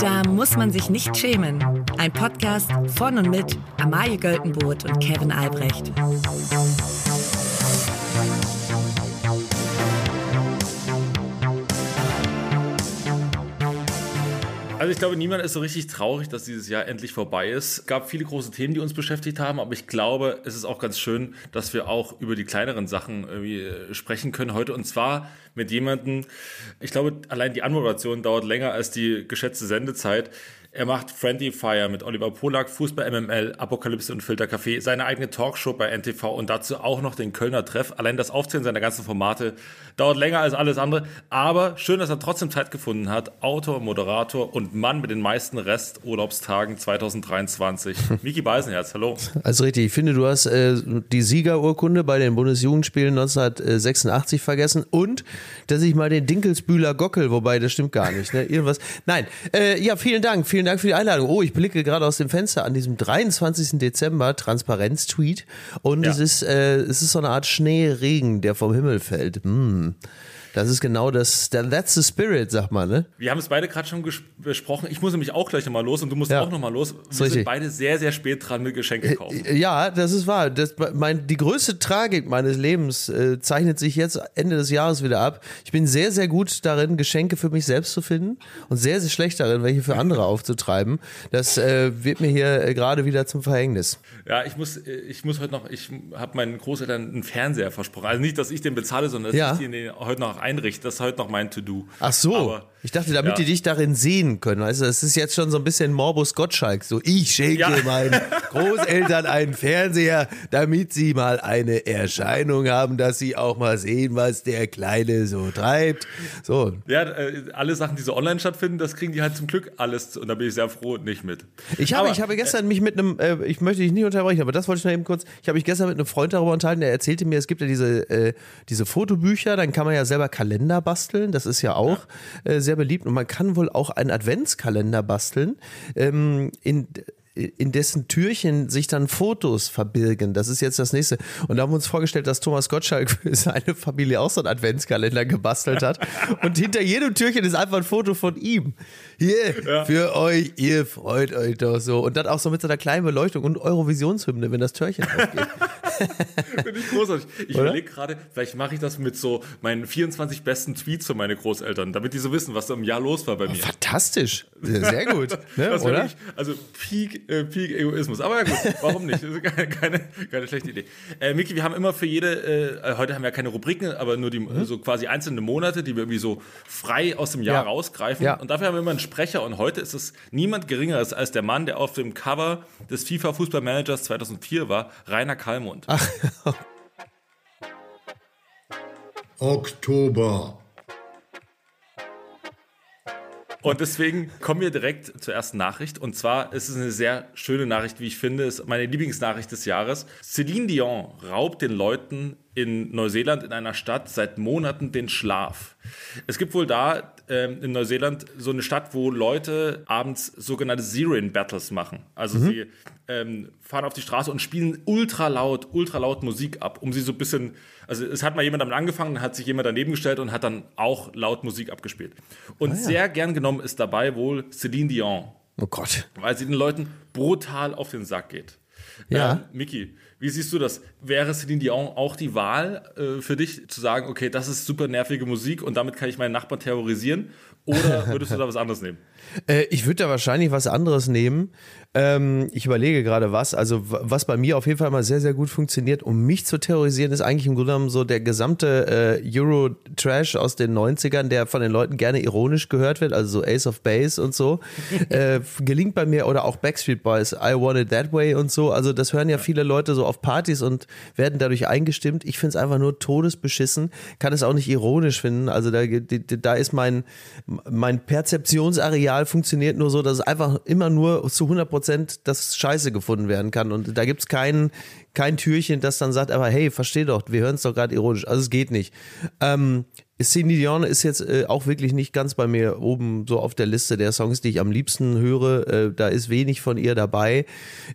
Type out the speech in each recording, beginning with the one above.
Da muss man sich nicht schämen. Ein Podcast von und mit Amalie Göltenboot und Kevin Albrecht. Also ich glaube, niemand ist so richtig traurig, dass dieses Jahr endlich vorbei ist. Es gab viele große Themen, die uns beschäftigt haben, aber ich glaube, es ist auch ganz schön, dass wir auch über die kleineren Sachen irgendwie äh, sprechen können heute. Und zwar mit jemandem, ich glaube, allein die Anmoderation dauert länger als die geschätzte Sendezeit. Er macht Friendly Fire mit Oliver Polak, Fußball MML, Apokalypse und Filtercafé, seine eigene Talkshow bei NTV und dazu auch noch den Kölner Treff. Allein das Aufzählen seiner ganzen Formate dauert länger als alles andere. Aber schön, dass er trotzdem Zeit gefunden hat. Autor, Moderator und Mann mit den meisten Resturlaubstagen 2023. Miki Beisenherz, hallo. Also richtig, ich finde, du hast äh, die Siegerurkunde bei den Bundesjugendspielen 1986 vergessen und dass ich mal den Dinkelsbühler Gockel, wobei das stimmt gar nicht, ne? Irgendwas. Nein, äh, ja, vielen Dank. Vielen vielen Dank für die Einladung. Oh, ich blicke gerade aus dem Fenster an diesem 23. Dezember, Transparenz-Tweet. Und ja. es, ist, äh, es ist so eine Art Schneeregen, der vom Himmel fällt. Mm. Das ist genau das, that's the spirit, sag mal, ne? Wir haben es beide gerade schon besprochen. Ich muss nämlich auch gleich nochmal los und du musst ja. auch nochmal los. Wir sind beide sehr, sehr spät dran mit Geschenke äh, kaufen. Ja, das ist wahr. Das, mein, die größte Tragik meines Lebens äh, zeichnet sich jetzt Ende des Jahres wieder ab. Ich bin sehr, sehr gut darin, Geschenke für mich selbst zu finden und sehr, sehr schlecht darin, welche für andere aufzutreiben. Das äh, wird mir hier äh, gerade wieder zum Verhängnis. Ja, ich muss, äh, ich muss heute noch, ich habe meinen Großeltern einen Fernseher versprochen. Also nicht, dass ich den bezahle, sondern dass ja. ich den heute noch einrichte. Das ist heute noch mein To-Do. Ach so. Aber, ich dachte, damit ja. die dich darin sehen können. Weißt du, das ist jetzt schon so ein bisschen Morbus Gottschalk. So, ich schenke ja. meinen Großeltern einen Fernseher, damit sie mal eine Erscheinung haben, dass sie auch mal sehen, was der Kleine so treibt. So. Ja, äh, alle Sachen, die so online stattfinden, das kriegen die halt zum Glück alles. Und da bin ich sehr froh nicht mit. Ich habe, aber, ich habe gestern mich mit einem, äh, ich möchte dich nicht unterbrechen, aber das wollte ich noch eben kurz. Ich habe mich gestern mit einem Freund darüber unterhalten, der erzählte mir, es gibt ja diese, äh, diese Fotobücher, dann kann man ja selber Kalender basteln. Das ist ja auch ja. Äh, sehr beliebt. Und man kann wohl auch einen Adventskalender basteln. Ähm, in, in dessen Türchen sich dann Fotos verbirgen. Das ist jetzt das nächste. Und da haben wir uns vorgestellt, dass Thomas Gottschalk für seine Familie auch so einen Adventskalender gebastelt hat. Und hinter jedem Türchen ist einfach ein Foto von ihm. Hier, ja. für euch, ihr freut euch doch so. Und dann auch so mit so einer kleinen Beleuchtung und Eurovisionshymne, wenn das Türchen aufgeht. Finde ich großartig. Ich überlege gerade, vielleicht mache ich das mit so meinen 24 besten Tweets für meine Großeltern, damit die so wissen, was da im Jahr los war bei mir. Fantastisch. Sehr gut. Ne, oder? Wirklich, also Peak, äh, Peak Egoismus. Aber ja gut, warum nicht? Das ist keine, keine, keine schlechte Idee. Äh, Miki, wir haben immer für jede, äh, heute haben wir keine Rubriken, aber nur die mhm. so quasi einzelne Monate, die wir irgendwie so frei aus dem Jahr ja. rausgreifen. Ja. Und dafür haben wir immer einen Sprecher. Und heute ist es niemand geringeres als der Mann, der auf dem Cover des FIFA Fußballmanagers 2004 war, Rainer Kallmund. Ach. Oktober. Und deswegen kommen wir direkt zur ersten Nachricht. Und zwar ist es eine sehr schöne Nachricht, wie ich finde. Ist meine Lieblingsnachricht des Jahres. Celine Dion raubt den Leuten in Neuseeland in einer Stadt seit Monaten den Schlaf. Es gibt wohl da ähm, in Neuseeland so eine Stadt, wo Leute abends sogenannte Siren-Battles machen. Also mhm. sie ähm, fahren auf die Straße und spielen ultra laut, ultra laut Musik ab, um sie so ein bisschen, also es hat mal jemand damit angefangen, hat sich jemand daneben gestellt und hat dann auch laut Musik abgespielt. Und ah, ja. sehr gern genommen ist dabei wohl Celine Dion. Oh Gott. Weil sie den Leuten brutal auf den Sack geht. Ja. Ähm, Miki, wie siehst du das? Wäre Celine Dion auch die Wahl äh, für dich, zu sagen, okay, das ist super nervige Musik und damit kann ich meinen Nachbarn terrorisieren? Oder würdest du da was anderes nehmen? Äh, ich würde da wahrscheinlich was anderes nehmen. Ähm, ich überlege gerade was. Also, was bei mir auf jeden Fall mal sehr, sehr gut funktioniert, um mich zu terrorisieren, ist eigentlich im Grunde genommen so der gesamte äh, Euro-Trash aus den 90ern, der von den Leuten gerne ironisch gehört wird, also so Ace of Base und so. äh, gelingt bei mir, oder auch Backstreet Boys, I Want It That Way und so. Also, das hören ja viele Leute so auf Partys und werden dadurch eingestimmt. Ich finde es einfach nur todesbeschissen, kann es auch nicht ironisch finden. Also, da, da ist mein, mein Perzeptionsareal funktioniert nur so, dass es einfach immer nur zu 100 Prozent das Scheiße gefunden werden kann. Und da gibt es kein, kein Türchen, das dann sagt, aber hey, versteh doch, wir hören es doch gerade ironisch. Also es geht nicht. Ähm, Celine Dion ist jetzt äh, auch wirklich nicht ganz bei mir oben so auf der Liste der Songs, die ich am liebsten höre. Äh, da ist wenig von ihr dabei.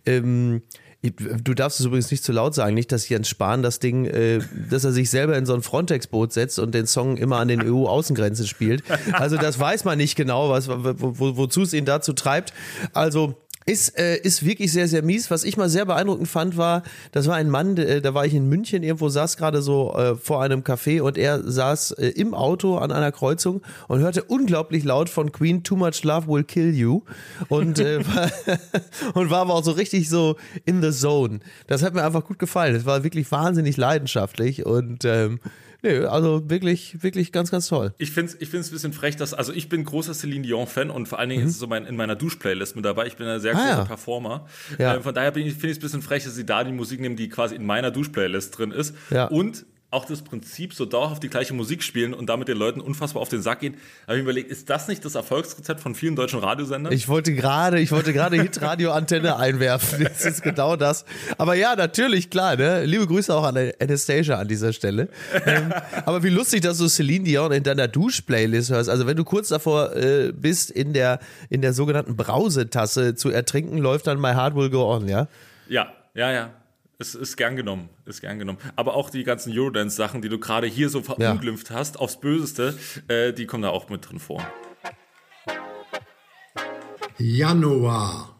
Ähm, Du darfst es übrigens nicht zu laut sagen, nicht, dass Jens Spahn das Ding, äh, dass er sich selber in so ein Frontex-Boot setzt und den Song immer an den EU-Außengrenzen spielt. Also das weiß man nicht genau, was, wo, wozu es ihn dazu treibt. Also ist, äh, ist wirklich sehr, sehr mies. Was ich mal sehr beeindruckend fand, war, das war ein Mann, äh, da war ich in München, irgendwo saß gerade so äh, vor einem Café und er saß äh, im Auto an einer Kreuzung und hörte unglaublich laut von Queen Too Much Love Will Kill You und, äh, war, und war aber auch so richtig so in the zone. Das hat mir einfach gut gefallen. Es war wirklich wahnsinnig leidenschaftlich und ähm, Nee, also wirklich, wirklich ganz, ganz toll. Ich finde es ich find's ein bisschen frech, dass, also ich bin großer Celine Dion-Fan und vor allen Dingen mhm. ist es so mein, in meiner Dusch-Playlist mit dabei. Ich bin ein sehr ah, großer ja. Performer. Ja. Äh, von daher finde ich es ein bisschen frech, dass sie da die Musik nehmen, die quasi in meiner Dusch-Playlist drin ist. Ja. Und auch das Prinzip so dauerhaft die gleiche Musik spielen und damit den Leuten unfassbar auf den Sack gehen. habe ich mir überlegt, ist das nicht das Erfolgsrezept von vielen deutschen Radiosendern? Ich wollte gerade, ich wollte gerade Hitradio-Antenne einwerfen. Das ist genau das. Aber ja, natürlich, klar, ne? Liebe Grüße auch an Anastasia an dieser Stelle. Ähm, aber wie lustig, dass du Celine Dion in deiner Dusch-Playlist hörst. Also wenn du kurz davor äh, bist, in der, in der sogenannten Brausetasse zu ertrinken, läuft dann My Heart Will Go On, ja? Ja, ja, ja. Es ist gern genommen, ist gern genommen. Aber auch die ganzen Eurodance-Sachen, die du gerade hier so verunglimpft ja. hast, aufs Böseste, äh, die kommen da auch mit drin vor. Januar.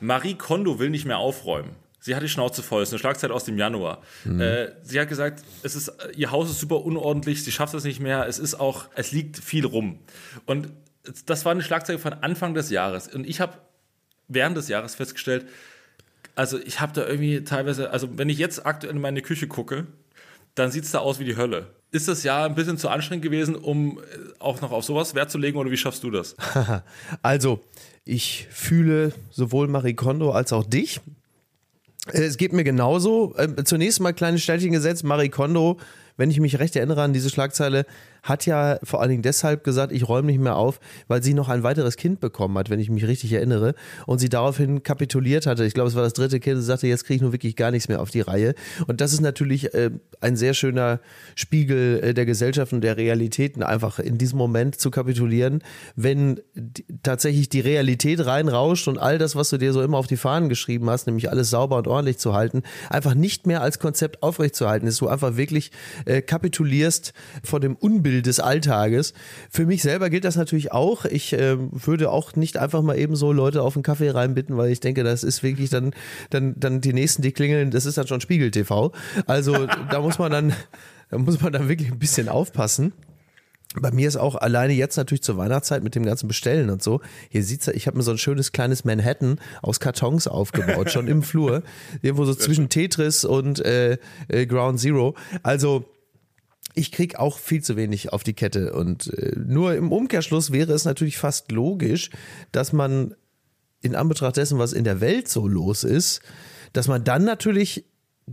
Marie Kondo will nicht mehr aufräumen. Sie hat die Schnauze voll. Es ist eine Schlagzeit aus dem Januar. Mhm. Äh, sie hat gesagt, es ist, ihr Haus ist super unordentlich, sie schafft es nicht mehr. Es ist auch, es liegt viel rum. Und das war eine Schlagzeile von Anfang des Jahres. Und ich habe während des Jahres festgestellt, also ich habe da irgendwie teilweise, also wenn ich jetzt aktuell in meine Küche gucke, dann sieht es da aus wie die Hölle. Ist das Jahr ein bisschen zu anstrengend gewesen, um äh, auch noch auf sowas Wert zu legen oder wie schaffst du das? also, ich fühle sowohl Marie Kondo als auch dich. Es geht mir genauso. Ähm, zunächst mal kleines Stellchen gesetzt. Marie Kondo, wenn ich mich recht erinnere an diese Schlagzeile, hat ja vor allen Dingen deshalb gesagt, ich räume nicht mehr auf, weil sie noch ein weiteres Kind bekommen hat, wenn ich mich richtig erinnere. Und sie daraufhin kapituliert hatte. Ich glaube, es war das dritte Kind. Sie sagte, jetzt kriege ich nur wirklich gar nichts mehr auf die Reihe. Und das ist natürlich äh, ein sehr schöner Spiegel äh, der Gesellschaft und der Realitäten, einfach in diesem Moment zu kapitulieren, wenn tatsächlich die Realität reinrauscht und all das, was du dir so immer auf die Fahnen geschrieben hast, nämlich alles sauber und ordentlich zu halten, einfach nicht mehr als Konzept aufrechtzuerhalten ist, du einfach wirklich äh, kapitulierst vor dem Unbild Spiel des Alltages. Für mich selber gilt das natürlich auch. Ich äh, würde auch nicht einfach mal eben so Leute auf einen Kaffee reinbitten, weil ich denke, das ist wirklich dann, dann, dann die nächsten, die klingeln, das ist dann schon Spiegel TV. Also da muss man dann, da muss man dann wirklich ein bisschen aufpassen. Bei mir ist auch alleine jetzt natürlich zur Weihnachtszeit mit dem ganzen Bestellen und so. Hier sieht's, ich habe mir so ein schönes kleines Manhattan aus Kartons aufgebaut, schon im Flur, irgendwo so zwischen Tetris und äh, äh, Ground Zero. Also ich krieg auch viel zu wenig auf die Kette. Und äh, nur im Umkehrschluss wäre es natürlich fast logisch, dass man in Anbetracht dessen, was in der Welt so los ist, dass man dann natürlich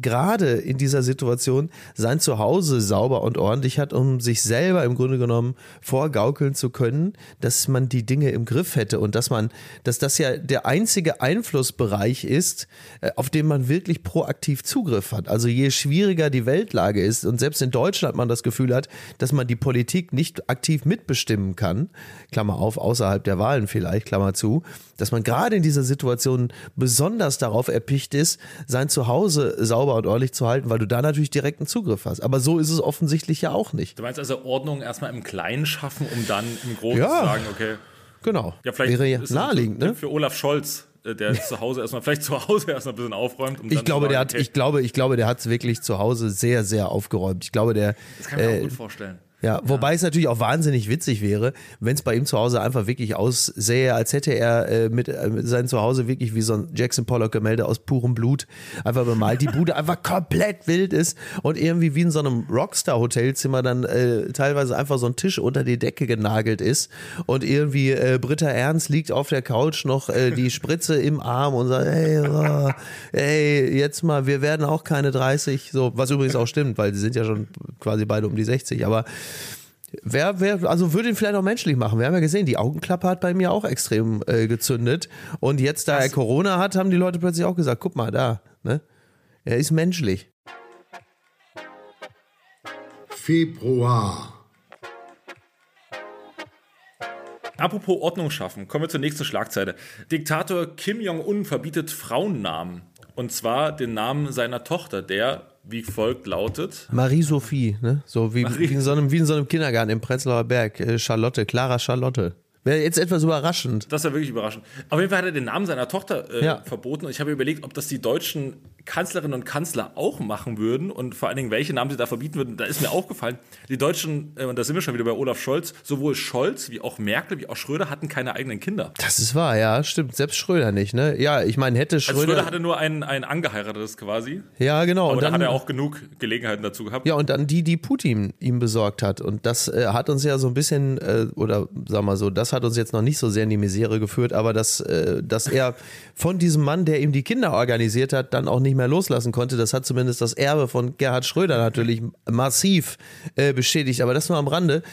gerade in dieser Situation sein Zuhause sauber und ordentlich hat, um sich selber im Grunde genommen vorgaukeln zu können, dass man die Dinge im Griff hätte und dass man, dass das ja der einzige Einflussbereich ist, äh, auf den man wirklich proaktiv Zugriff hat. Also je schwieriger die Weltlage ist und selbst in Deutschland man das Gefühl hat, dass man die Politik nicht aktiv mitbestimmen kann, Klammer auf, außerhalb der Wahlen vielleicht, Klammer zu, dass man gerade in dieser Situation besonders darauf erpicht ist, sein Zuhause sauber und ordentlich zu halten, weil du da natürlich direkten Zugriff hast. Aber so ist es offensichtlich ja auch nicht. Du meinst also Ordnung erstmal im Kleinen schaffen, um dann im Großen ja, zu sagen, okay. Genau. Ja, vielleicht Wäre ja naheliegend, ne? Für Olaf Scholz äh, der zu Hause erstmal, vielleicht zu Hause erstmal ein bisschen aufräumt. Um ich glaube, sagen, der hat, okay. ich glaube, ich glaube, der hat es wirklich zu Hause sehr, sehr aufgeräumt. Ich glaube, der. Das kann ich mir äh, auch gut vorstellen. Ja, wobei es natürlich auch wahnsinnig witzig wäre, wenn es bei ihm zu Hause einfach wirklich aussähe, als hätte er äh, mit, äh, seinem Zuhause wirklich wie so ein Jackson Pollock-Gemälde aus purem Blut einfach bemalt. Die Bude einfach komplett wild ist und irgendwie wie in so einem Rockstar-Hotelzimmer dann äh, teilweise einfach so ein Tisch unter die Decke genagelt ist und irgendwie äh, Britta Ernst liegt auf der Couch noch äh, die Spritze im Arm und sagt, hey, oh, ey, jetzt mal, wir werden auch keine 30, so, was übrigens auch stimmt, weil sie sind ja schon quasi beide um die 60, aber Wer, wer, also würde ihn vielleicht auch menschlich machen. Wir haben ja gesehen, die Augenklappe hat bei mir auch extrem äh, gezündet. Und jetzt, da Was? er Corona hat, haben die Leute plötzlich auch gesagt, guck mal da, ne? Er ist menschlich. Februar. Apropos Ordnung schaffen, kommen wir zur nächsten Schlagzeile. Diktator Kim Jong-un verbietet Frauennamen. Und zwar den Namen seiner Tochter, der wie folgt lautet. Marie-Sophie, ne? So wie, Marie- wie, in so einem, wie in so einem Kindergarten im Prenzlauer Berg. Äh, Charlotte, Clara Charlotte. Wäre jetzt etwas überraschend. Das war wirklich überraschend. Auf jeden Fall hat er den Namen seiner Tochter äh, Ja. verboten. Und ich habe überlegt, ob das die deutschen Kanzlerinnen und Kanzler auch machen würden und vor allen Dingen, welche Namen sie da verbieten würden. Da ist mir aufgefallen, die Deutschen, äh, und da sind wir schon wieder bei Olaf Scholz, sowohl Scholz wie auch Merkel wie auch Schröder hatten keine eigenen Kinder. Das ist wahr, ja, stimmt. Selbst Schröder nicht, ne? Ja, ich meine, hätte Also Schröder. Schröder hatte nur ein, ein angeheiratetes quasi. ja, genau. Aber und da dann, hat er auch genug Gelegenheiten dazu gehabt. Ja, und dann die, die Putin ihm besorgt hat. Und das äh, hat uns ja so ein bisschen, äh, oder sag mal so, das hat uns jetzt noch nicht so sehr in die Misere geführt, aber dass, äh, dass er von diesem Mann, der ihm die Kinder organisiert hat, dann auch nicht mehr loslassen konnte, das hat zumindest das Erbe von Gerhard Schröder natürlich massiv äh, beschädigt. Aber das nur am Rande.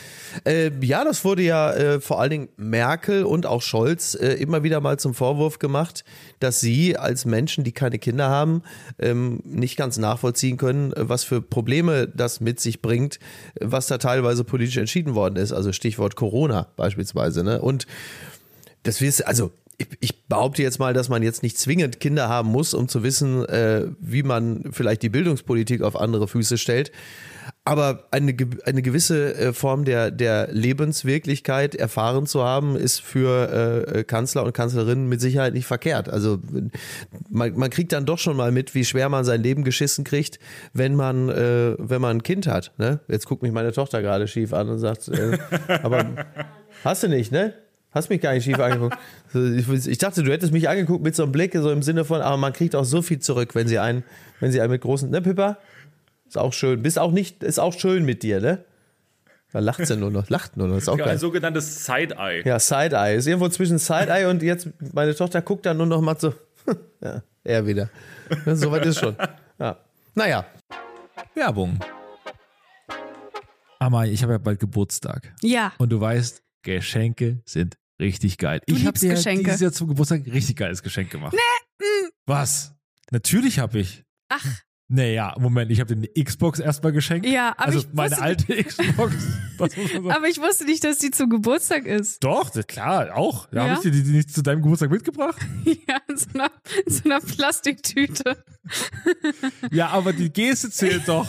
Äh, ja, das wurde ja äh, vor allen Dingen Merkel und auch Scholz äh, immer wieder mal zum Vorwurf gemacht, dass sie als Menschen, die keine Kinder haben, ähm, nicht ganz nachvollziehen können, äh, was für Probleme das mit sich bringt, was da teilweise politisch entschieden worden ist. Also Stichwort Corona beispielsweise. Ne? Und das wirst also ich, ich behaupte jetzt mal, dass man jetzt nicht zwingend Kinder haben muss, um zu wissen, äh, wie man vielleicht die Bildungspolitik auf andere Füße stellt. Aber eine, eine gewisse äh, Form der, der Lebenswirklichkeit erfahren zu haben, ist für äh, Kanzler und Kanzlerinnen mit Sicherheit nicht verkehrt. Also man, man kriegt dann doch schon mal mit, wie schwer man sein Leben geschissen kriegt, wenn man, äh, wenn man ein Kind hat. Ne? Jetzt guckt mich meine Tochter gerade schief an und sagt, äh, aber hast du nicht, ne? Hast mich gar nicht schief angeguckt. Ich, dachte, du hättest mich angeguckt mit so einem Blick, so im Sinne von, aber man kriegt auch so viel zurück, wenn sie einen, wenn sie einen mit großen, ne, Pippa? Ist auch schön. Bist auch nicht, ist auch schön mit dir, ne? Da lacht sie nur noch, lacht nur noch, ist auch Ja, geil. ein sogenanntes Side-Eye. Ja, Side-Eye. Ist irgendwo zwischen Side-Eye und jetzt, meine Tochter guckt dann nur noch mal so, ja, er wieder. Soweit ist schon. Ja. Naja, Werbung. Amai, ich habe ja bald Geburtstag. Ja. Und du weißt, Geschenke sind richtig geil. Du ich habe dir Geschenke. dieses Jahr zum Geburtstag ein richtig geiles Geschenk gemacht. Nee, mm. Was? Natürlich habe ich. Ach, Naja, Moment, ich habe dir eine Xbox erstmal geschenkt. Ja, aber Also ich meine alte Xbox. Man sagen. aber ich wusste nicht, dass die zum Geburtstag ist. Doch, klar, auch. Da Ja? habe ich dir die, die nicht zu deinem Geburtstag mitgebracht. Ja, in so einer, in so einer Plastiktüte. Ja, aber die Geste zählt doch.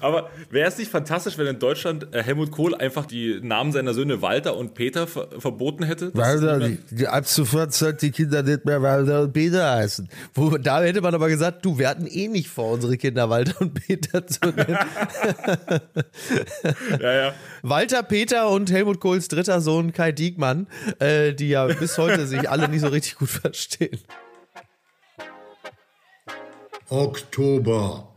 Aber wäre es nicht fantastisch, wenn in Deutschland äh, Helmut Kohl einfach die Namen seiner Söhne Walter und Peter ver verboten hätte? Walter, die, ab sofort sollten die Kinder nicht mehr Walter und Peter heißen. Wo, da hätte man aber gesagt, du, wir hatten eh nicht vor, unsere Kinder Walter und Peter zu nennen. ja, ja. Walter, Peter und Helmut Kohls dritter Sohn Kai Diekmann, äh, die ja bis heute sich alle nicht so richtig gut verstehen. Oktober,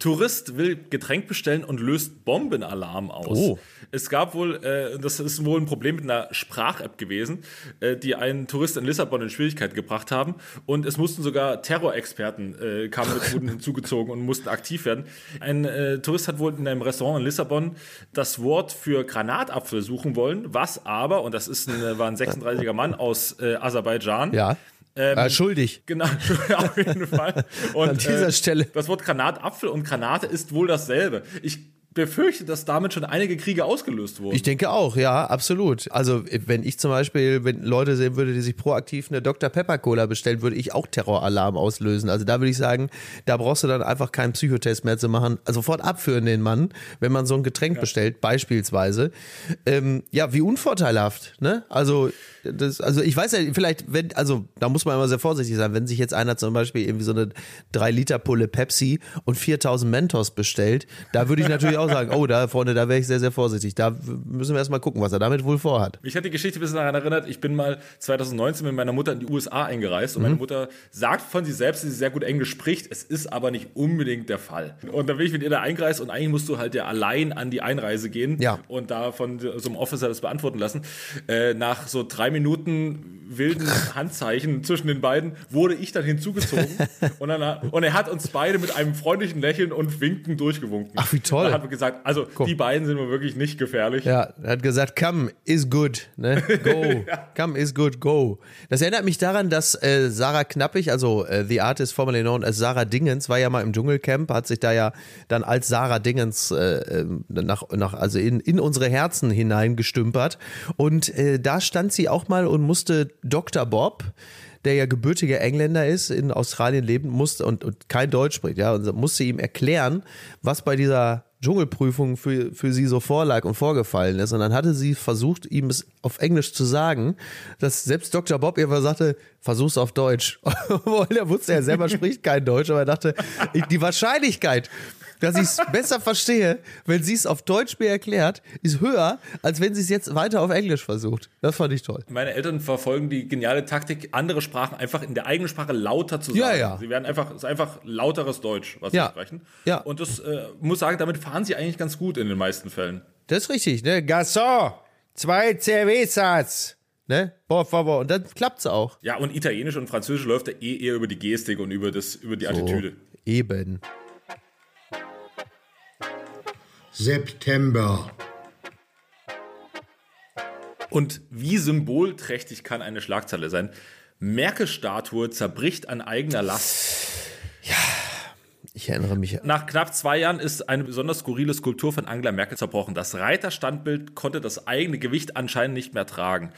Tourist will Getränk bestellen und löst Bombenalarm aus. Oh. Es gab wohl, äh, das ist wohl ein Problem mit einer Sprach-App gewesen, äh, die einen Tourist in Lissabon in Schwierigkeiten gebracht haben. Und es mussten sogar Terrorexperten, äh, kamen mit, wurden hinzugezogen und mussten aktiv werden. Ein äh, Tourist hat wohl in einem Restaurant in Lissabon das Wort für Granatapfel suchen wollen, was aber, und das ist ein, war ein 36er Mann aus äh, Aserbaidschan, Ja. Ähm, äh, schuldig. Genau, auf jeden Fall. Und, An dieser äh, Stelle. Das Wort Granatapfel und Granate ist wohl dasselbe. Ich befürchte, dass damit schon einige Kriege ausgelöst wurden. Ich denke auch, ja, absolut. Also wenn ich zum Beispiel, wenn Leute sehen würde, die sich proaktiv eine Dr. Pepper Cola bestellen, würde ich auch Terroralarm auslösen. Also da würde ich sagen, da brauchst du dann einfach keinen Psychotest mehr zu machen. Also sofort abführen den Mann, wenn man so ein Getränk ja. bestellt, beispielsweise. Ähm, ja, wie unvorteilhaft, ne? Also das, also ich weiß ja, vielleicht, wenn, also da muss man immer sehr vorsichtig sein, wenn sich jetzt einer zum Beispiel irgendwie so eine 3-Liter-Pulle Pepsi und 4000 Mentos bestellt, da würde ich natürlich auch sagen, oh, da Freunde, da wäre ich sehr, sehr vorsichtig. Da müssen wir erstmal gucken, was er damit wohl vorhat. Mich hat die Geschichte ein bisschen daran erinnert, ich bin mal 2019 mit meiner Mutter in die USA eingereist und mhm. meine Mutter sagt von sich selbst, dass sie sehr gut Englisch spricht, es ist aber nicht unbedingt der Fall. Und dann bin ich mit ihr da eingereist und eigentlich musst du halt ja allein an die Einreise gehen ja. und da von so einem Officer das beantworten lassen. Äh, nach so drei Minuten wilden Handzeichen zwischen den beiden wurde ich dann hinzugezogen und, dann, und er hat uns beide mit einem freundlichen Lächeln und Winken durchgewunken. Ach, wie toll. Gesagt, also Komm. die beiden sind mir wirklich nicht gefährlich. Ja, er hat gesagt, come is good, ne? Go. ja. Come is good, go. Das erinnert mich daran, dass äh, Sarah Knappig, also äh, The Artist formerly known as Sarah Dingens, war ja mal im Dschungelcamp, hat sich da ja dann als Sarah Dingens äh, ähm, nach, nach, also in, in unsere Herzen hineingestümpert. Und äh, da stand sie auch mal und musste Dr. Bob, der ja gebürtiger Engländer ist, in Australien leben musste und, und kein Deutsch spricht, ja, und musste ihm erklären, was bei dieser Dschungelprüfung für, für sie so vorlag und vorgefallen ist. Und dann hatte sie versucht, ihm es auf Englisch zu sagen, dass selbst Dr. Bob ihr sagte, versuch's auf Deutsch. er wusste, er selber spricht kein Deutsch, aber er dachte, die Wahrscheinlichkeit, dass ich es besser verstehe, wenn sie es auf Deutsch mir erklärt, ist höher, als wenn sie es jetzt weiter auf Englisch versucht. Das fand ich toll. Meine Eltern verfolgen die geniale Taktik, andere Sprachen einfach in der eigenen Sprache lauter zu sagen. Ja, ja. Sie werden einfach, es ist einfach lauteres Deutsch, was ja. sie sprechen. Ja. Und das äh, muss sagen, damit fahren sie eigentlich ganz gut in den meisten Fällen. Das ist richtig, ne? Garçon, zwei Cervezas. Ne? Por favor. Und dann klappt es auch. Ja, und Italienisch und Französisch läuft ja eh eher über die Gestik und über, das, über die so, Attitüde. Eben. September. Und wie symbolträchtig kann eine Schlagzeile sein? Merkel-Statue zerbricht an eigener Last. Ja, ich erinnere mich. Nach knapp zwei Jahren ist eine besonders skurrile Skulptur von Angela Merkel zerbrochen. Das Reiterstandbild konnte das eigene Gewicht anscheinend nicht mehr tragen.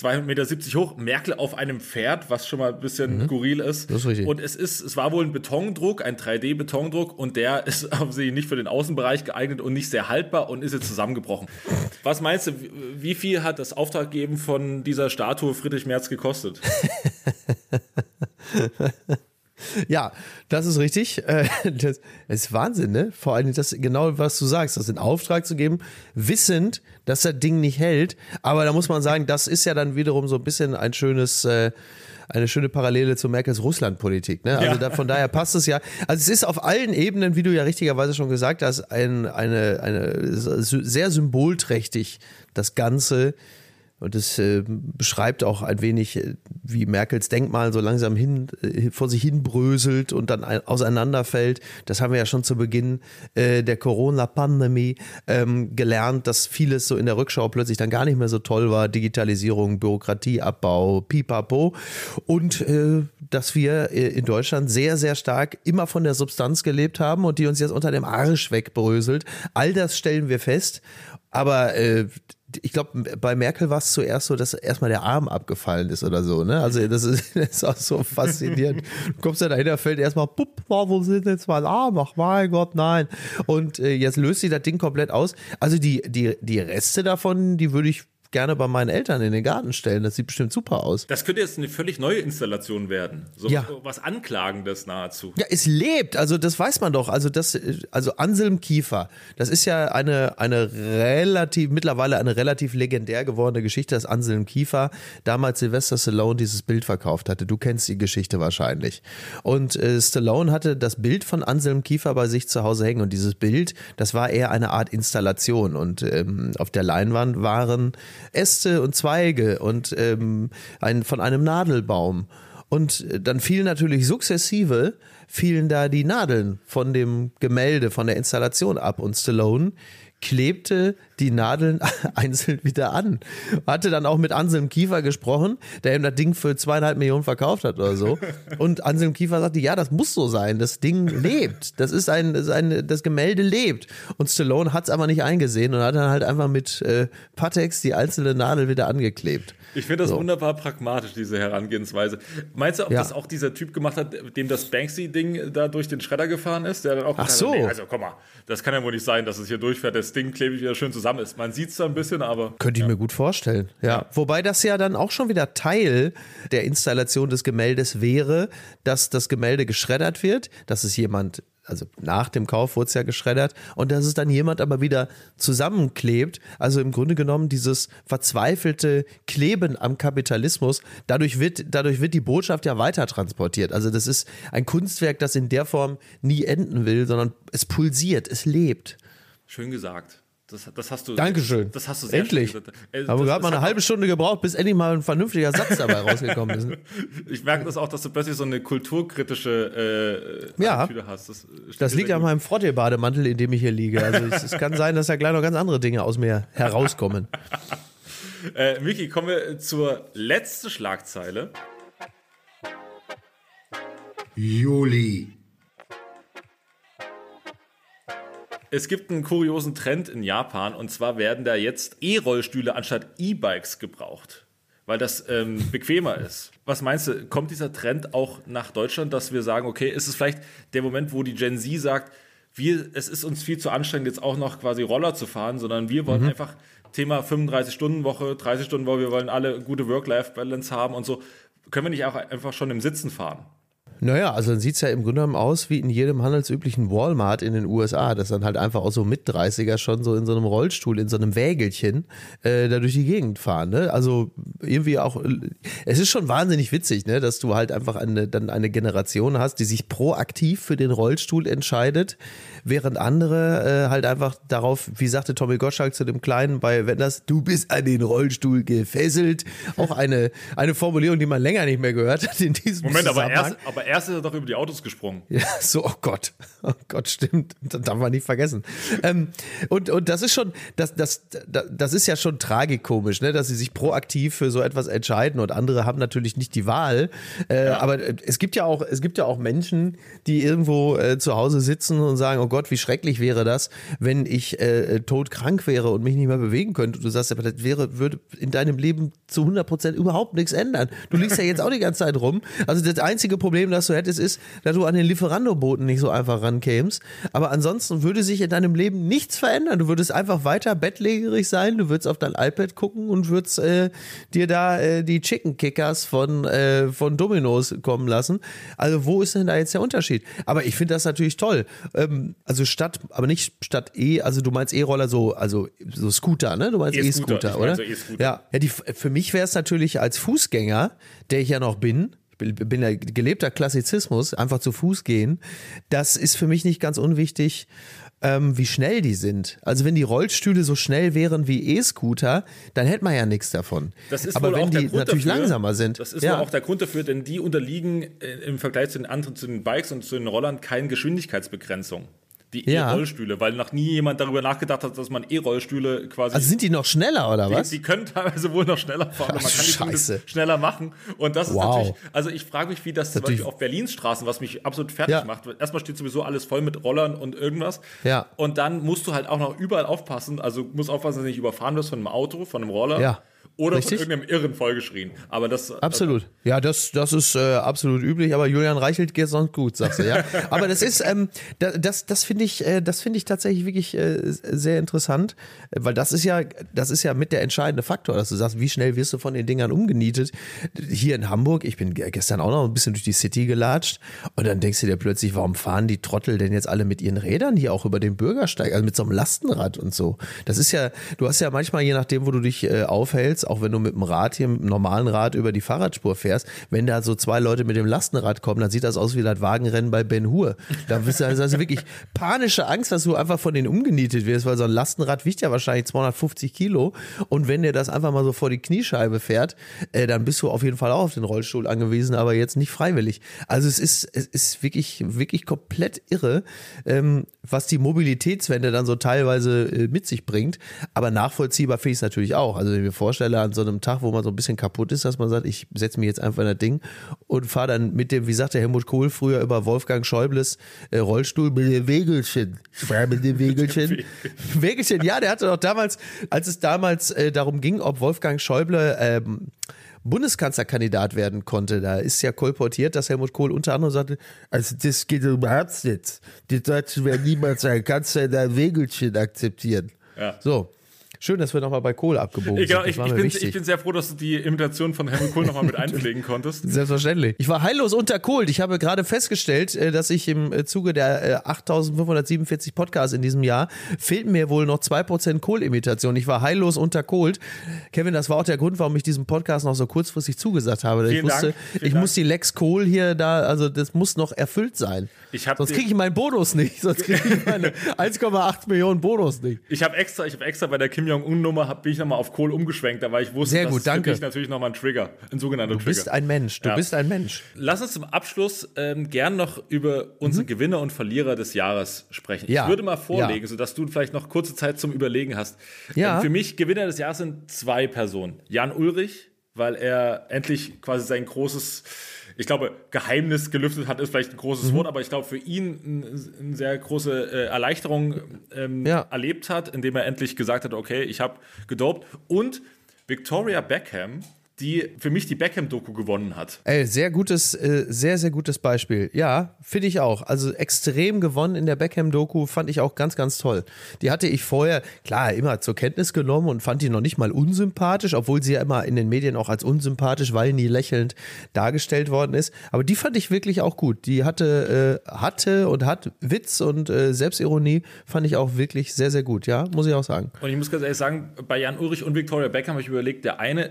2,70 Meter hoch, Merkel auf einem Pferd, was schon mal ein bisschen mhm. skurril ist. Das ist richtig. Und es ist, es war wohl ein Betondruck, ein 3D-Betondruck und der ist offensichtlich nicht für den Außenbereich geeignet und nicht sehr haltbar und ist jetzt zusammengebrochen. Was meinst du, wie viel hat das Auftraggeben von dieser Statue Friedrich Merz gekostet? Ja, das ist richtig. Äh, das ist Wahnsinn, ne? Vor allem das genau, was du sagst, das in Auftrag zu geben, wissend, dass das Ding nicht hält. Aber da muss man sagen, das ist ja dann wiederum so ein bisschen ein schönes, äh, eine schöne Parallele zu Merkels Russlandpolitik. Ne? Also ja. da, von daher passt es ja. Also es ist auf allen Ebenen, wie du ja richtigerweise schon gesagt hast, ein, eine, eine sehr symbolträchtig das Ganze und es äh, beschreibt auch ein wenig, äh, wie Merkels Denkmal so langsam hin, äh, vor sich hin bröselt und dann ein, auseinanderfällt. Das haben wir ja schon zu Beginn äh, der Corona-Pandemie ähm, gelernt, dass vieles so in der Rückschau plötzlich dann gar nicht mehr so toll war. Digitalisierung, Bürokratieabbau, pipapo. Und äh, dass wir äh, in Deutschland sehr, sehr stark immer von der Substanz gelebt haben und die uns jetzt unter dem Arsch wegbröselt. All das stellen wir fest. Aber ich glaube, bei Merkel war es zuerst so, dass erstmal der Arm abgefallen ist oder so, ne? Also das ist, das ist auch so faszinierend. Du kommst ja dahinter, fällt erstmal, pupp, wo sind jetzt mein Arm? Ach mein Gott, nein. Und äh, jetzt löst sich das Ding komplett aus. Also die, die, die Reste davon, die würde ich gerne bei meinen Eltern in den Garten stellen. Das sieht bestimmt super aus. Das könnte jetzt eine völlig neue Installation werden. So ja. was Anklagendes nahezu. Ja, es lebt. Also das weiß man doch. Also das, also Anselm Kiefer, das ist ja eine, eine relativ, mittlerweile eine relativ legendär gewordene Geschichte, dass Anselm Kiefer damals Sylvester Stallone dieses Bild verkauft hatte. Du kennst die Geschichte wahrscheinlich. Und äh, Stallone hatte das Bild von Anselm Kiefer bei sich zu Hause hängen. Und dieses Bild, das war eher eine Art Installation. Und ähm, auf der Leinwand waren Äste und Zweige und ähm, ein, von einem Nadelbaum. Und äh, dann fielen natürlich sukzessive, fielen da die Nadeln von dem Gemälde, von der Installation ab. Und Stallone klebte die Nadeln einzeln wieder an. Hatte dann auch mit Anselm Kiefer gesprochen, der ihm das Ding für zweieinhalb Millionen verkauft hat oder so. Und Anselm Kiefer sagte, ja, das muss so sein. Das Ding lebt. Das ist ein, das, ist ein, das Gemälde lebt. Und Stallone hat es aber nicht eingesehen und hat dann halt einfach mit äh, Patex die einzelne Nadel wieder angeklebt. Ich finde das So. wunderbar pragmatisch, diese Herangehensweise. Meinst du, ob Ja. das auch dieser Typ gemacht hat, dem das Banksy-Ding da durch den Schredder gefahren ist? Der dann auch Ach so. Hat, nee, also komm mal, das kann ja wohl nicht sein, dass es hier durchfährt, das Ding klebe ich wieder schön zusammen ist. Man sieht es da ein bisschen, aber. Könnte ich mir gut vorstellen. Ja. Wobei das ja dann auch schon wieder Teil der Installation des Gemäldes wäre, dass das Gemälde geschreddert wird, dass es jemand, also nach dem Kauf wurde es ja geschreddert, und dass es dann jemand aber wieder zusammenklebt. Also im Grunde genommen dieses verzweifelte Kleben am Kapitalismus, dadurch wird, dadurch wird die Botschaft ja weiter transportiert. Also das ist ein Kunstwerk, das in der Form nie enden will, sondern es pulsiert, es lebt. Schön gesagt. Das, das hast du. Dankeschön. Das hast du sehr Endlich. schön gesagt. Äh, Haben wir gerade mal eine halbe Stunde gebraucht, bis endlich mal ein vernünftiger Satz dabei rausgekommen ist. auch- Ich merke das auch, dass du plötzlich so eine kulturkritische äh, Ja. Attitüde hast. Das, Das liegt an meinem Frottee-Bademantel, in dem ich hier liege. Also es, es kann sein, dass da gleich noch ganz andere Dinge aus mir herauskommen. Äh, Miki, kommen wir zur letzten Schlagzeile. Juli, Es gibt einen kuriosen Trend in Japan und zwar werden da jetzt E-Rollstühle anstatt E-Bikes gebraucht, weil das ähm, bequemer ist. Was meinst du, kommt dieser Trend auch nach Deutschland, dass wir sagen, okay, ist es vielleicht der Moment, wo die Gen Z sagt, wir, es ist uns viel zu anstrengend, jetzt auch noch quasi Roller zu fahren, sondern wir wollen einfach Thema 35-Stunden-Woche, 30-Stunden-Woche, wir wollen alle gute Work-Life-Balance haben und so. Können wir nicht auch einfach schon im Sitzen fahren? Naja, also dann sieht es ja im Grunde genommen aus wie in jedem handelsüblichen Walmart in den USA, dass dann halt einfach auch so mit 30er schon so in so einem Rollstuhl, in so einem Wägelchen äh, da durch die Gegend fahren. Ne? Also irgendwie auch, es ist schon wahnsinnig witzig, ne? dass du halt einfach eine, dann eine Generation hast, die sich proaktiv für den Rollstuhl entscheidet, während andere äh, halt einfach darauf, wie sagte Tommy Gottschalk zu dem Kleinen bei Wenn das, du bist an den Rollstuhl gefesselt, auch eine, eine Formulierung, die man länger nicht mehr gehört hat in diesem Moment, aber erst, aber erst ist er doch über die Autos gesprungen. Ja, so, oh Gott. Oh Gott, stimmt. Das darf man nicht vergessen. Ähm, und, und das ist schon, das, das, das ist ja schon tragikomisch, ne, dass sie sich proaktiv für so etwas entscheiden und andere haben natürlich nicht die Wahl. Äh, Aber äh, es gibt ja auch, es gibt ja auch Menschen, die irgendwo äh, zu Hause sitzen und sagen, oh Gott, wie schrecklich wäre das, wenn ich äh, todkrank wäre und mich nicht mehr bewegen könnte. Und du sagst, aber das wäre, würde in deinem Leben zu 100 Prozent überhaupt nichts ändern. Du liegst ja jetzt auch die ganze Zeit rum. Also das einzige Problem, das du hättest, ist, dass du an den Lieferando-Boten nicht so einfach rankämst. Aber ansonsten würde sich in deinem Leben nichts verändern. Du würdest einfach weiter bettlägerig sein, du würdest auf dein iPad gucken und würdest äh, dir da äh, die Chicken Kickers von, äh, von Domino's kommen lassen. Also wo ist denn da jetzt der Unterschied? Aber ich finde das natürlich toll. Ähm, also statt, aber nicht statt E, also du meinst E-Roller so, also so Scooter, ne? Du meinst E-Scooter, ich oder? meine so E-Scooter. Ja, ja die, für mich wäre es natürlich als Fußgänger, der ich ja noch bin, bin, ja gelebter Klassizismus, einfach zu Fuß gehen, das ist für mich nicht ganz unwichtig, ähm, wie schnell die sind. Also wenn die Rollstühle so schnell wären wie E-Scooter, dann hätte man ja nichts davon. Aber wenn der die natürlich dafür, langsamer sind, Das ist ja. auch der Grund dafür, denn die unterliegen äh, im Vergleich zu den anderen, zu den Bikes und zu den Rollern keinen Geschwindigkeitsbegrenzung. Die Ja. E-Rollstühle, weil noch nie jemand darüber nachgedacht hat, dass man E-Rollstühle quasi. also sind die noch schneller oder was? die, die können teilweise wohl noch schneller fahren und man Ach, kann die Scheiße. zumindest schneller machen. Und das ist Wow. natürlich, also ich frage mich, wie das zum natürlich- Beispiel auf Berlins Straßen, was mich absolut fertig Ja. macht. Erstmal steht sowieso alles voll mit Rollern und irgendwas. Ja. Und dann musst du halt auch noch überall aufpassen. Also musst aufpassen, dass du nicht überfahren wirst von einem Auto, von einem Roller. Ja. Oder Richtig. von irgendeinem Irren vollgeschrien. Aber das. Absolut. Ja, das, das ist äh, absolut üblich, aber Julian Reichelt geht sonst gut, sagst du, ja. aber das ist, ähm, da- das, das finde ich, äh, das finde ich tatsächlich wirklich äh, sehr interessant, äh, weil das ist ja, das ist ja mit der entscheidende Faktor, dass du sagst, wie schnell wirst du von den Dingern umgenietet. Hier in Hamburg, ich bin ge- gestern auch noch ein bisschen durch die City gelatscht und dann denkst du dir plötzlich, warum fahren die Trottel denn jetzt alle mit ihren Rädern hier auch über den Bürgersteig, also mit so einem Lastenrad und so. Das ist ja, du hast ja manchmal, je nachdem, wo du dich äh, aufhältst, vorstellst, auch wenn du mit dem Rad hier, mit dem normalen Rad über die Fahrradspur fährst, wenn da so zwei Leute mit dem Lastenrad kommen, dann sieht das aus wie das Wagenrennen bei Ben Hur. Da bist du also, wirklich panische Angst, dass du einfach von denen umgenietet wirst, weil so ein Lastenrad wiegt ja wahrscheinlich 250 Kilo und wenn dir das einfach mal so vor die Kniescheibe fährt, äh, dann bist du auf jeden Fall auch auf den Rollstuhl angewiesen, aber jetzt nicht freiwillig. Also es ist, es ist wirklich, wirklich komplett irre, ähm, was die Mobilitätswende dann so teilweise äh, mit sich bringt. Aber nachvollziehbar finde ich es natürlich auch. Also wenn ich mir vorstelle, an so einem Tag, wo man so ein bisschen kaputt ist, dass man sagt, ich setze mich jetzt einfach in das Ding und fahre dann mit dem, wie sagte Helmut Kohl früher über Wolfgang Schäubles äh, Rollstuhl mit dem Wegelchen. Ich fahre mit dem Wegelchen. Wegelchen, ja, der hatte doch damals, als es damals äh, darum ging, ob Wolfgang Schäuble ähm, Bundeskanzlerkandidat werden konnte. Da ist ja kolportiert, dass Helmut Kohl unter anderem sagte, also das geht überhaupt nicht. Die Deutschen werden niemals einen Kanzler in ein Wegelchen akzeptieren. Ja. So. Schön, dass wir nochmal bei Kohl abgebogen Ich, genau, sind. Ich, ich, bin, ich bin sehr froh, dass du die Imitation von Helmut Kohl nochmal mit einpflegen konntest. Selbstverständlich. Ich war heillos unterkohlt. Ich habe gerade festgestellt, äh, dass ich im äh, Zuge der äh, 8547 Podcasts in diesem Jahr fehlten mir wohl noch 2% Kohlimitation. Ich war heillos unterkohlt. Kevin, das war auch der Grund, warum ich diesem Podcast noch so kurzfristig zugesagt habe. Ich Vielen Dank. wusste, Vielen ich Dank. muss die Lex Kohl hier da, also das muss noch erfüllt sein. Ich Sonst kriege ich meinen Bonus nicht. Sonst kriege ich meine 1,8 Millionen Bonus nicht. Ich habe extra, ich habe extra bei der Kim Jong-un-Nummer hab, bin ich nochmal auf Kohl umgeschwenkt, da weil ich wusste, Sehr das gut, ist für danke. dich natürlich nochmal ein Trigger, ein sogenannter Du Trigger. bist ein Mensch. Du Ja. bist ein Mensch. Lass uns zum Abschluss ähm, gern noch über unsere Gewinner und Verlierer des Jahres sprechen. Mhm. Ja. Ich würde mal vorlegen, Ja. sodass du vielleicht noch kurze Zeit zum Überlegen hast. Ja. Ähm, für mich Gewinner des Jahres sind zwei Personen. Jan Ulrich, weil er endlich quasi sein großes, ich glaube, Geheimnis gelüftet hat, ist vielleicht ein Mhm. großes Wort, aber ich glaube, für ihn eine sehr große äh, Erleichterung ähm, Ja. erlebt hat, indem er endlich gesagt hat, okay, ich habe gedopt. Und Victoria Beckham, die für mich die Beckham-Doku gewonnen hat. Ey, sehr gutes, äh, sehr, sehr gutes Beispiel. Ja, finde ich auch. Also extrem gewonnen in der Beckham-Doku, fand ich auch ganz, ganz toll. Die hatte ich vorher, klar, immer zur Kenntnis genommen und fand die noch nicht mal unsympathisch, obwohl sie ja immer in den Medien auch als unsympathisch, weil nie lächelnd dargestellt worden ist. Aber die fand ich wirklich auch gut. Die hatte, äh, hatte und hat Witz und äh, Selbstironie, fand ich auch wirklich sehr, sehr gut. Ja, muss ich auch sagen. Und ich muss ganz ehrlich sagen, bei Jan Ulrich und Victoria Beckham habe ich überlegt, der eine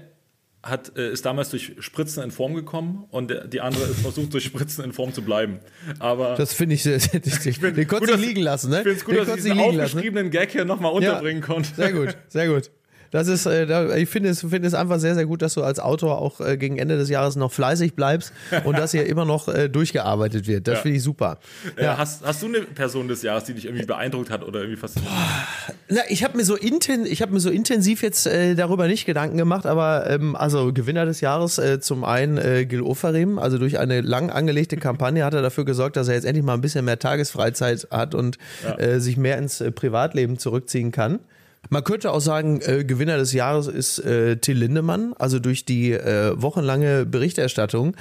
hat, äh, ist damals durch Spritzen in Form gekommen und der, die andere ist versucht, durch Spritzen in Form zu bleiben. Aber Das finde ich, den gut, konntest du liegen lassen, ne? ich finde es gut, Den dass ich diesen lassen, ne? aufgeschriebenen Gag hier nochmal unterbringen konnte. Sehr gut, sehr gut. Das ist, äh, ich finde es, finde es einfach sehr, sehr gut, dass du als Autor auch äh, gegen Ende des Jahres noch fleißig bleibst und dass hier immer noch äh, durchgearbeitet wird. Das Ja. finde ich super. Äh, hast, hast du eine Person des Jahres, die dich irgendwie beeindruckt hat oder irgendwie fasziniert? Na, ich habe mir so inten, ich habe mir so intensiv jetzt äh, darüber nicht Gedanken gemacht, aber ähm, also Gewinner des Jahres äh, zum einen äh, Gil Oferim, also durch eine lang angelegte Kampagne hat er dafür gesorgt, dass er jetzt endlich mal ein bisschen mehr Tagesfreizeit hat und äh, sich mehr ins Privatleben zurückziehen kann. Man könnte auch sagen, äh, Gewinner des Jahres ist äh, Till Lindemann, also durch die äh, wochenlange Berichterstattung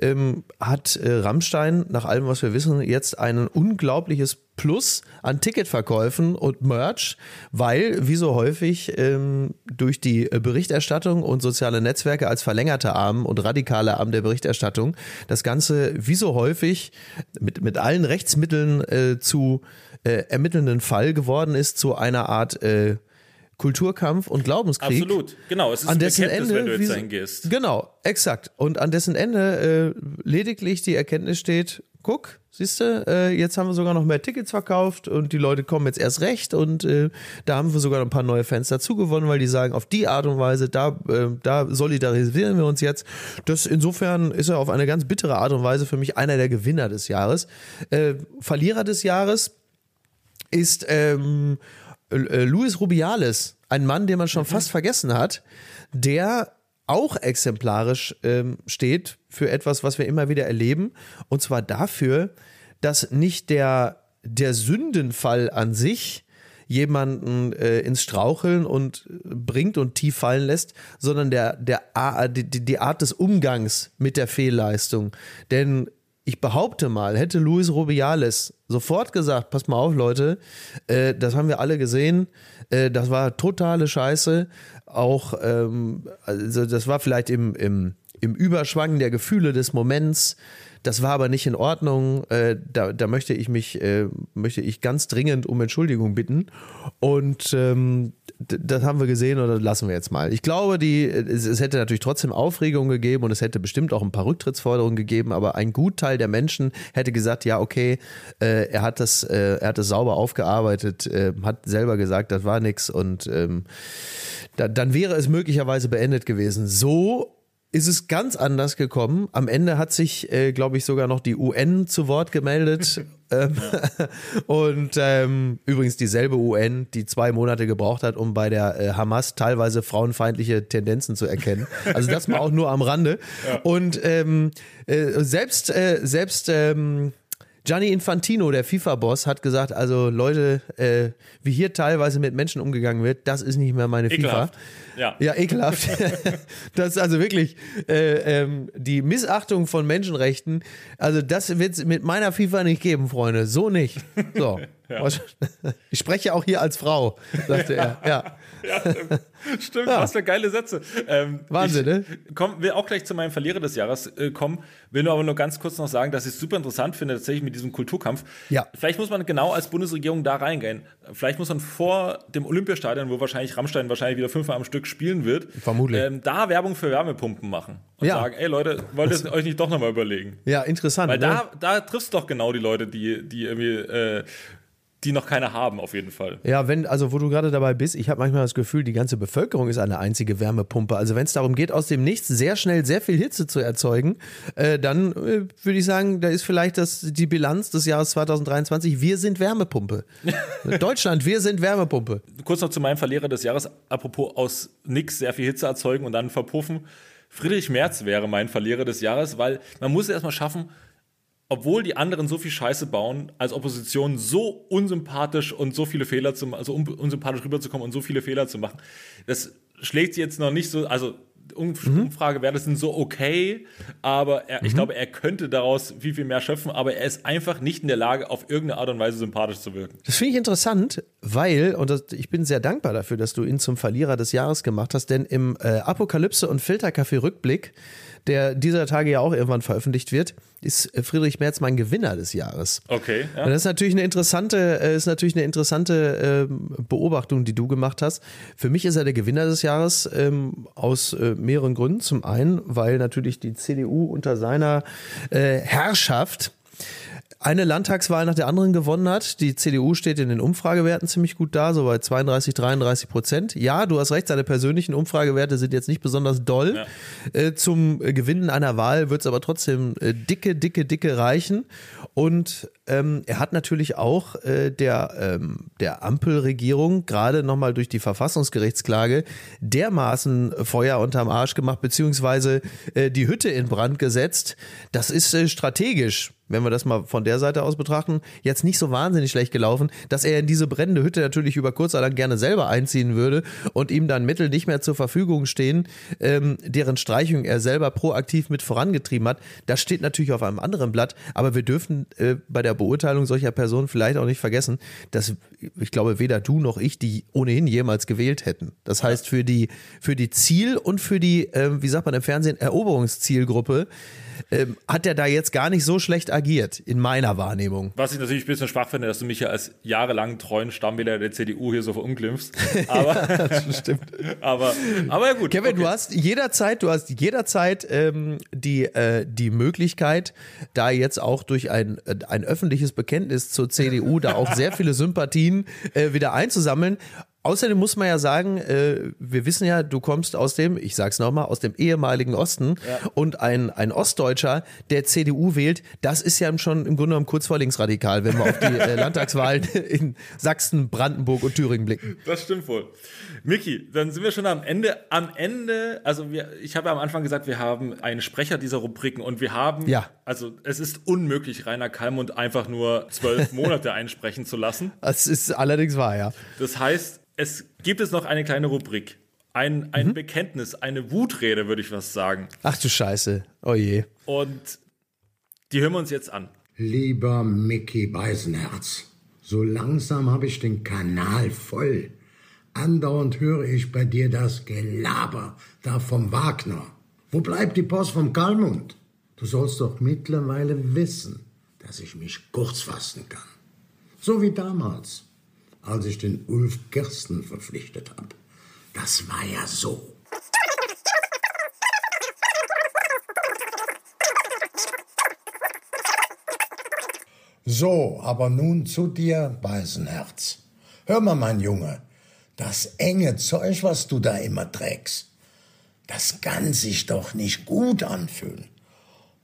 ähm, hat äh, Rammstein, nach allem, was wir wissen, jetzt ein unglaubliches Plus an Ticketverkäufen und Merch, weil, wie so häufig, ähm, durch die äh, Berichterstattung und soziale Netzwerke als verlängerter Arm und radikaler Arm der Berichterstattung das Ganze, wie so häufig, mit, mit allen Rechtsmitteln äh, zu ermittelnden Fall geworden ist, zu einer Art äh, Kulturkampf und Glaubenskrieg Absolut, genau. Es ist an ein dessen Ende, wenn du jetzt dahin gehst. Genau, exakt. Und an dessen Ende äh, lediglich die Erkenntnis steht, guck, siehst du, äh, jetzt haben wir sogar noch mehr Tickets verkauft und die Leute kommen jetzt erst recht und äh, da haben wir sogar noch ein paar neue Fans dazu gewonnen, weil die sagen, auf die Art und Weise, da, äh, da solidarisieren wir uns jetzt. Das insofern ist er auf eine ganz bittere Art und Weise für mich einer der Gewinner des Jahres. Äh, Verlierer des Jahres ist ähm, äh, Luis Rubiales, ein Mann, den man schon fast vergessen hat, der auch exemplarisch ähm, steht für etwas, was wir immer wieder erleben, und zwar dafür, dass nicht der, der Sündenfall an sich jemanden äh, ins Straucheln und bringt und tief fallen lässt, sondern der, der, die die Art des Umgangs mit der Fehlleistung. Denn ich behaupte mal, hätte Luis Rubiales sofort gesagt, pass mal auf, Leute, äh, das haben wir alle gesehen, äh, das war totale Scheiße. Auch, ähm, also das war vielleicht im, im, im Überschwang der Gefühle des Moments. Das war aber nicht in Ordnung. Äh, da, da möchte ich mich, äh, möchte ich ganz dringend um Entschuldigung bitten. Und ähm, das haben wir gesehen oder lassen wir jetzt mal. Ich glaube, die, es, es, hätte natürlich trotzdem Aufregung gegeben und es hätte bestimmt auch ein paar Rücktrittsforderungen gegeben, aber ein Gutteil der Menschen hätte gesagt, ja, okay, äh, er hat das, äh, er hat das sauber aufgearbeitet, äh, hat selber gesagt, das war nichts und ähm, da, dann wäre es möglicherweise beendet gewesen. So ist es ganz anders gekommen. Am Ende hat sich, äh, glaube ich, sogar noch die UN zu Wort gemeldet. ähm, und ähm, übrigens dieselbe UN, die zwei Monate gebraucht hat, um bei der äh, Hamas teilweise frauenfeindliche Tendenzen zu erkennen. Also das mal auch nur am Rande. Ja. Und ähm, äh, selbst, äh, selbst ähm, Gianni Infantino, der FIFA-Boss, hat gesagt, also Leute, äh, wie hier teilweise mit Menschen umgegangen wird, das ist nicht mehr meine ekelhaft. FIFA. Ja, ja ekelhaft. das ist also wirklich äh, ähm, die Missachtung von Menschenrechten. Also das wird es mit meiner FIFA nicht geben, Freunde. So nicht. So. Ja. Ich spreche auch hier als Frau, sagte er. Ja. Ja, stimmt. stimmt. Ja. Was für geile Sätze. Ähm, Wahnsinn, ne? Komm, will auch gleich zu meinem Verlierer des Jahres äh, kommen. Will nur aber nur ganz kurz noch sagen, dass ich es super interessant finde, tatsächlich mit diesem Kulturkampf. Ja. Vielleicht muss man genau als Bundesregierung da reingehen. Vielleicht muss man vor dem Olympiastadion, wo wahrscheinlich Rammstein wahrscheinlich wieder fünfmal am Stück spielen wird, Vermutlich. Ähm, da Werbung für Wärmepumpen machen. Und ja. sagen, ey Leute, wollt ihr es euch nicht doch nochmal überlegen? Ja, interessant. Weil ne? da, da triffst du doch genau die Leute, die, die irgendwie äh, die noch keine haben, auf jeden Fall. Ja, wenn, also wo du gerade dabei bist, ich habe manchmal das Gefühl, die ganze Bevölkerung ist eine einzige Wärmepumpe. Also wenn es darum geht, aus dem Nichts sehr schnell sehr viel Hitze zu erzeugen, äh, dann äh, würde ich sagen, da ist vielleicht das, die Bilanz des Jahres 2023, wir sind Wärmepumpe. Deutschland, wir sind Wärmepumpe. Kurz noch zu meinem Verlierer des Jahres, apropos aus nichts sehr viel Hitze erzeugen und dann verpuffen. Friedrich Merz wäre mein Verlierer des Jahres, weil man muss es erstmal schaffen, obwohl die anderen so viel Scheiße bauen, als Opposition so unsympathisch und so viele Fehler zu also unsympathisch rüberzukommen und so viele Fehler zu machen, das schlägt sie jetzt noch nicht so, also mhm. Umfragewerte sind so okay, aber er, mhm. ich glaube, er könnte daraus viel, viel mehr schöpfen, aber er ist einfach nicht in der Lage, auf irgendeine Art und Weise sympathisch zu wirken. Das finde ich interessant, weil, und das, ich bin sehr dankbar dafür, dass du ihn zum Verlierer des Jahres gemacht hast, denn im äh, Apokalypse und Filterkaffee Rückblick der dieser Tage ja auch irgendwann veröffentlicht wird, ist Friedrich Merz mein Gewinner des Jahres. Okay. Ja. Und das ist natürlich eine interessante, äh, ist natürlich eine interessante ähm, Beobachtung, die du gemacht hast. Für mich ist er der Gewinner des Jahres ähm, aus äh, mehreren Gründen. Zum einen, weil natürlich die CDU unter seiner äh, Herrschaft eine Landtagswahl nach der anderen gewonnen hat. Die CDU steht in den Umfragewerten ziemlich gut da, so bei 32, 33 Prozent. Ja, du hast recht, seine persönlichen Umfragewerte sind jetzt nicht besonders doll. Ja. Äh, zum Gewinnen einer Wahl wird es aber trotzdem äh, dicke, dicke, dicke reichen. Und ähm, er hat natürlich auch äh, der, ähm, der Ampelregierung gerade nochmal durch die Verfassungsgerichtsklage dermaßen Feuer unterm Arsch gemacht, beziehungsweise äh, die Hütte in Brand gesetzt. Das ist äh, strategisch wenn wir das mal von der Seite aus betrachten, jetzt nicht so wahnsinnig schlecht gelaufen, dass er in diese brennende Hütte natürlich über kurz oder lang gerne selber einziehen würde und ihm dann Mittel nicht mehr zur Verfügung stehen, ähm, deren Streichung er selber proaktiv mit vorangetrieben hat. Das steht natürlich auf einem anderen Blatt, aber wir dürfen äh, bei der Beurteilung solcher Personen vielleicht auch nicht vergessen, dass ich glaube, weder du noch ich die ohnehin jemals gewählt hätten. Das heißt, für die, für die Ziel- und für die, äh, wie sagt man im Fernsehen, Eroberungszielgruppe, ähm, hat er da jetzt gar nicht so schlecht agiert, in meiner Wahrnehmung. Was ich natürlich ein bisschen schwach finde, dass du mich ja als jahrelang treuen Stammwähler der CDU hier so verunglimpfst. Aber, ja, das stimmt. aber, aber ja gut. Kevin, okay. du hast jederzeit, du hast jederzeit ähm, die, äh, die Möglichkeit, da jetzt auch durch ein, äh, ein öffentliches Bekenntnis zur CDU da auch sehr viele Sympathien äh, wieder einzusammeln. Außerdem muss man ja sagen, äh, wir wissen ja, du kommst aus dem, ich sag's nochmal, aus dem ehemaligen Osten ja. und ein, ein Ostdeutscher, der CDU wählt, das ist ja schon im Grunde genommen kurz vor linksradikal, wenn wir auf die äh, Landtagswahlen in Sachsen, Brandenburg und Thüringen blicken. Das stimmt wohl. Miki, dann sind wir schon am Ende. Am Ende, also wir, ich habe ja am Anfang gesagt, wir haben einen Sprecher dieser Rubriken und wir haben, ja. also es ist unmöglich, Rainer Kalmund einfach nur zwölf Monate einsprechen zu lassen. Das ist allerdings wahr, ja. Das heißt, es gibt es noch eine kleine Rubrik. Ein, ein mhm. Bekenntnis, eine Wutrede, würde ich was sagen. Ach du Scheiße. Oh je. Und die hören wir uns jetzt an. Lieber Mickey Beisenherz, so langsam habe ich den Kanal voll. Andauernd höre ich bei dir das Gelaber da vom Wagner. Wo bleibt die Post vom Kalmund? Du sollst doch mittlerweile wissen, dass ich mich kurz fassen kann. So wie damals, als ich den Ulf Kirsten verpflichtet habe. Das war ja so. So, aber nun zu dir, Beisenherz. Hör mal, mein Junge, das enge Zeug, was du da immer trägst, das kann sich doch nicht gut anfühlen.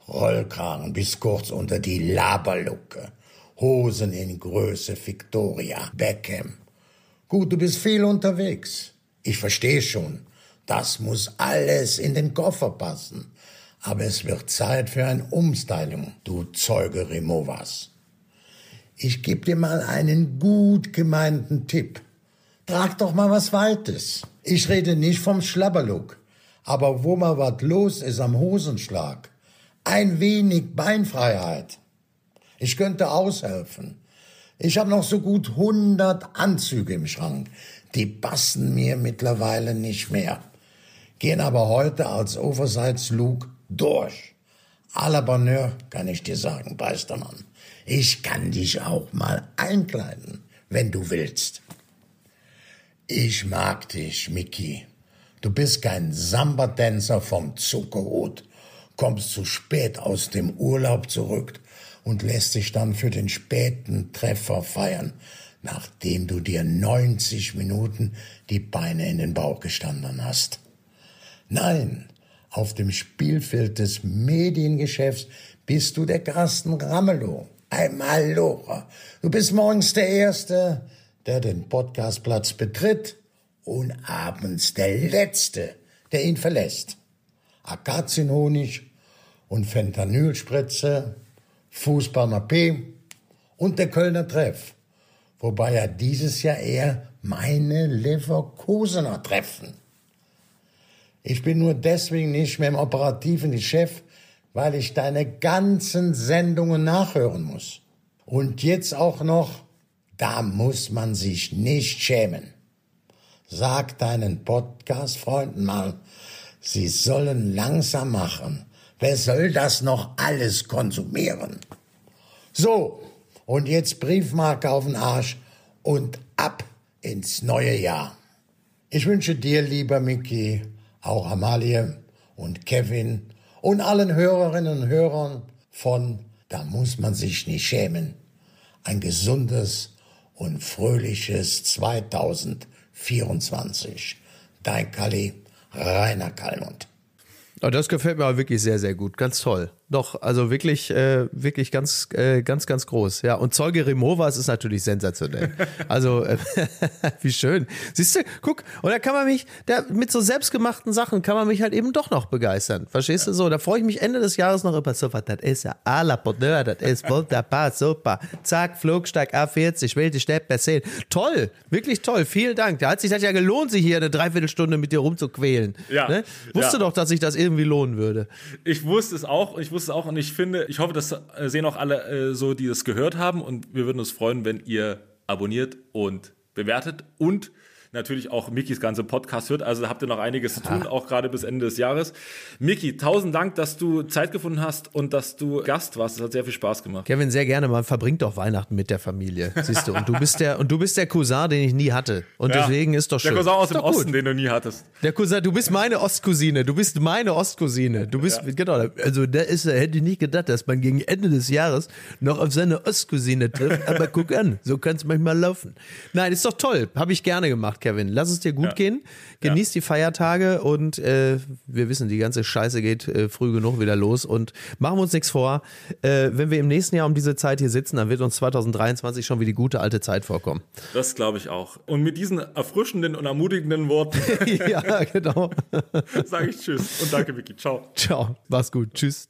Rollkragen bis kurz unter die Laberlucke, Hosen in Größe Victoria, Beckham. Gut, du bist viel unterwegs. Ich verstehe schon. Das muss alles in den Koffer passen. Aber es wird Zeit für ein Umstyling, du Zeuge Removas. Ich gebe dir mal einen gut gemeinten Tipp. Trag doch mal was Weites. Ich rede nicht vom Schlabberlook, aber wo mal was los ist am Hosenschlag. Ein wenig Beinfreiheit. Ich könnte aushelfen. Ich habe noch so gut 100 Anzüge im Schrank. Die passen mir mittlerweile nicht mehr. Gehen aber heute als Oversize-Look durch. À la Bonheur kann ich dir sagen, Beistermann. Ich kann dich auch mal einkleiden, wenn du willst. Ich mag dich, Mickey. Du bist kein Samba-Tänzer vom Zuckerhut, kommst zu spät aus dem Urlaub zurück und lässt dich dann für den späten Treffer feiern, nachdem du dir 90 Minuten die Beine in den Bauch gestanden hast. Nein, auf dem Spielfeld des Mediengeschäfts bist du der Carsten Ramelow. Einmal Lora. Du bist morgens der Erste, der den Podcastplatz betritt und abends der Letzte, der ihn verlässt. Akazienhonig und Fentanylspritze, Fußballer P und der Kölner Treff. Wobei ja dieses Jahr eher meine Leverkusener treffen. Ich bin nur deswegen nicht mehr im operativen Chef, weil ich deine ganzen Sendungen nachhören muss. Und jetzt auch noch, da muss man sich nicht schämen. Sag deinen Podcast-Freunden mal, sie sollen langsam machen. Wer soll das noch alles konsumieren? So, und jetzt Briefmarke auf den Arsch und ab ins neue Jahr. Ich wünsche dir, lieber Mickey, auch Amalie und Kevin und allen Hörerinnen und Hörern von Da muss man sich nicht schämen. Ein gesundes und fröhliches 2024. Dein Kalli, Rainer Kallmund. Oh, das gefällt mir aber wirklich sehr, sehr gut. Ganz toll. Doch, also wirklich, äh, wirklich ganz, äh, ganz, ganz groß. Ja, und Zeuge Removas ist natürlich sensationell. Also, äh, wie schön. Siehst du, guck, und da kann man mich, da, mit so selbstgemachten Sachen kann man mich halt eben doch noch begeistern. Verstehst du so? Da freue ich mich Ende des Jahres noch über so, das ist ja à la Bonheur, das ist wunderbar, super. Zack, Flugsteig A40, will die Steppe sehen. Toll, wirklich toll, vielen Dank. Da hat sich das ja gelohnt, sich hier eine Dreiviertelstunde mit dir rumzuquälen. Ja. Ne? Wusste Ja. doch, dass sich das irgendwie lohnen würde. Ich wusste es auch, ich wusste es auch und ich finde, ich hoffe, das äh, sehen auch alle äh, so, die das gehört haben und wir würden uns freuen, wenn ihr abonniert und bewertet und natürlich auch Mikis ganze Podcast hört. Also habt ihr noch einiges zu tun, auch gerade bis Ende des Jahres. Miki, tausend Dank, dass du Zeit gefunden hast und dass du Gast warst. Es hat sehr viel Spaß gemacht. Kevin, sehr gerne. Man verbringt doch Weihnachten mit der Familie, siehst du. Und du bist der, und du bist der Cousin, den ich nie hatte. Und Ja. deswegen ist doch schön. Der Cousin aus dem doch gut. Osten, den du nie hattest. Der Cousin, du bist meine Ostcousine. Du bist meine Ostcousine. Du bist, genau. Also, da ist, hätte ich nicht gedacht, dass man gegen Ende des Jahres noch auf seine Ostcousine trifft. Aber guck an, so kann es manchmal laufen. Nein, ist doch toll. Habe ich gerne gemacht, Kevin. Lass es dir gut Ja. gehen. Genieß die Feiertage und äh, wir wissen, die ganze Scheiße geht äh, früh genug wieder los. Und machen wir uns nichts vor. Äh, wenn wir im nächsten Jahr um diese Zeit hier sitzen, dann wird uns 2023 schon wie die gute alte Zeit vorkommen. Das glaube ich auch. Und mit diesen erfrischenden und ermutigenden Worten ja, genau. sage ich Tschüss und danke, Miki. Ciao. Ciao. Mach's gut. Tschüss.